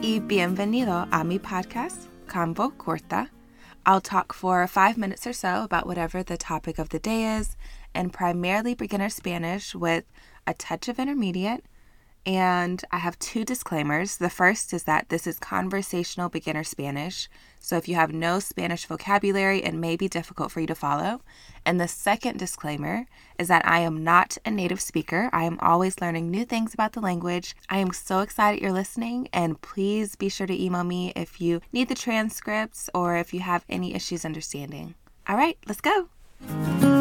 Bienvenido a mi podcast, Cambo Corta. I'll talk for five minutes or so about whatever the topic of the day is, and primarily beginner Spanish with a touch of intermediate and I have two disclaimers. The first is that this is conversational beginner Spanish. So if you have no Spanish vocabulary, it may be difficult for you to follow. And the second disclaimer is that I am not a native speaker. I am always learning new things about the language. I am so excited you're listening. And please be sure to email me if you need the transcripts or if you have any issues understanding. All right, let's go.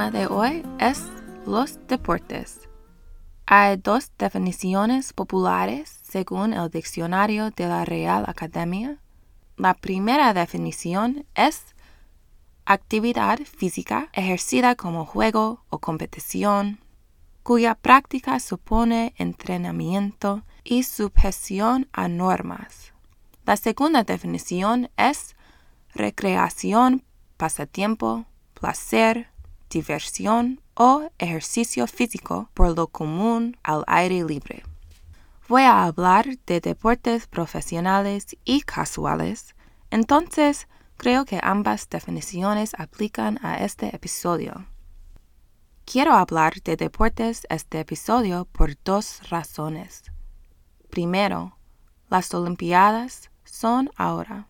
Tema de hoy es los deportes. Hay dos definiciones populares según el diccionario de la Real Academia. La primera definición es actividad física ejercida como juego o competición, cuya práctica supone entrenamiento y sujeción a normas. La segunda definición es recreación, pasatiempo, placer, diversión o ejercicio físico por lo común al aire libre. Voy a hablar de deportes profesionales y casuales, entonces creo que ambas definiciones aplican a este episodio. Quiero hablar de deportes este episodio por dos razones. Primero, las Olimpiadas son ahora.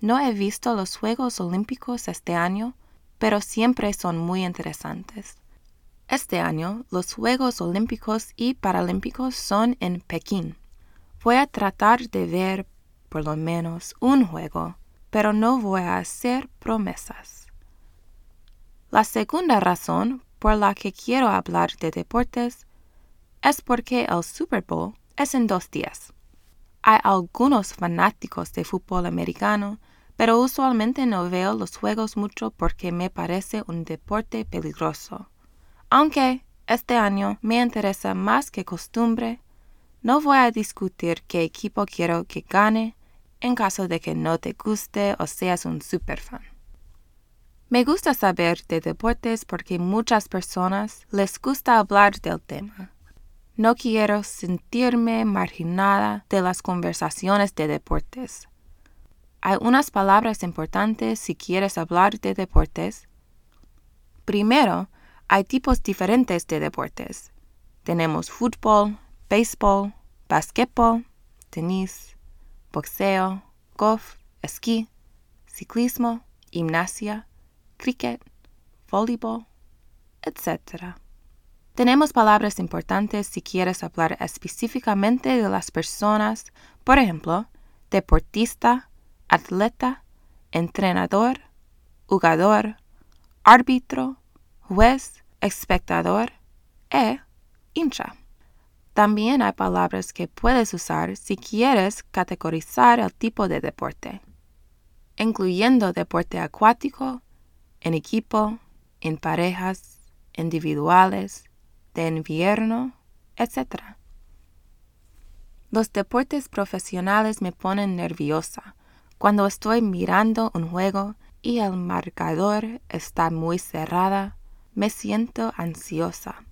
No he visto los Juegos Olímpicos este año pero siempre son muy interesantes. Este año los Juegos Olímpicos y Paralímpicos son en Pekín. Voy a tratar de ver por lo menos un juego, pero no voy a hacer promesas. La segunda razón por la que quiero hablar de deportes es porque el Super Bowl es en dos días. Hay algunos fanáticos de fútbol americano pero usualmente no veo los juegos mucho porque me parece un deporte peligroso. Aunque este año me interesa más que costumbre, no voy a discutir qué equipo quiero que gane en caso de que no te guste o seas un superfan. Me gusta saber de deportes porque muchas personas les gusta hablar del tema. No quiero sentirme marginada de las conversaciones de deportes. Hay unas palabras importantes si quieres hablar de deportes. Primero, hay tipos diferentes de deportes. Tenemos fútbol, béisbol, basquetbol, tenis, boxeo, golf, esquí, ciclismo, gimnasia, cricket, voleibol, etc. Tenemos palabras importantes si quieres hablar específicamente de las personas, por ejemplo, deportista, atleta, entrenador, jugador, árbitro, juez, espectador e hincha. También hay palabras que puedes usar si quieres categorizar el tipo de deporte, incluyendo deporte acuático, en equipo, en parejas, individuales, de invierno, etc. Los deportes profesionales me ponen nerviosa cuando estoy mirando un juego y el marcador está muy cerrada, me siento ansiosa.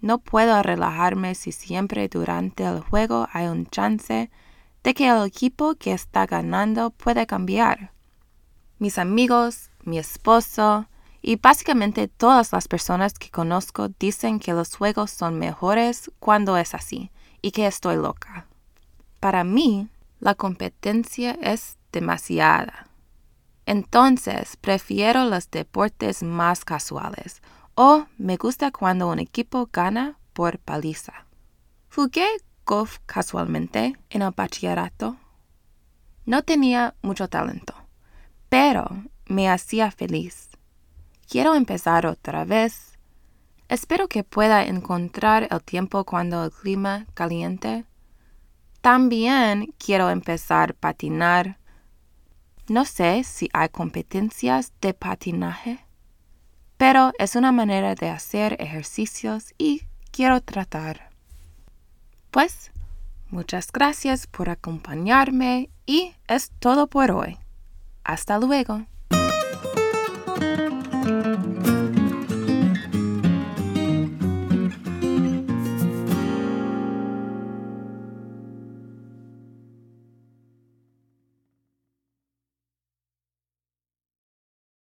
No puedo relajarme si siempre durante el juego hay un chance de que el equipo que está ganando puede cambiar. Mis amigos, mi esposo y básicamente todas las personas que conozco dicen que los juegos son mejores cuando es así y que estoy loca. Para mí, la competencia es demasiada. Entonces, prefiero los deportes más casuales o me gusta cuando un equipo gana por paliza. Jugué golf casualmente en el bachillerato. No tenía mucho talento, pero me hacía feliz. Quiero empezar otra vez. Espero que pueda encontrar el tiempo cuando el clima caliente. También quiero empezar a patinar no sé si hay competencias de patinaje, pero es una manera de hacer ejercicios y quiero tratar. Pues, Muchas gracias por acompañarme y es todo por hoy. Hasta luego.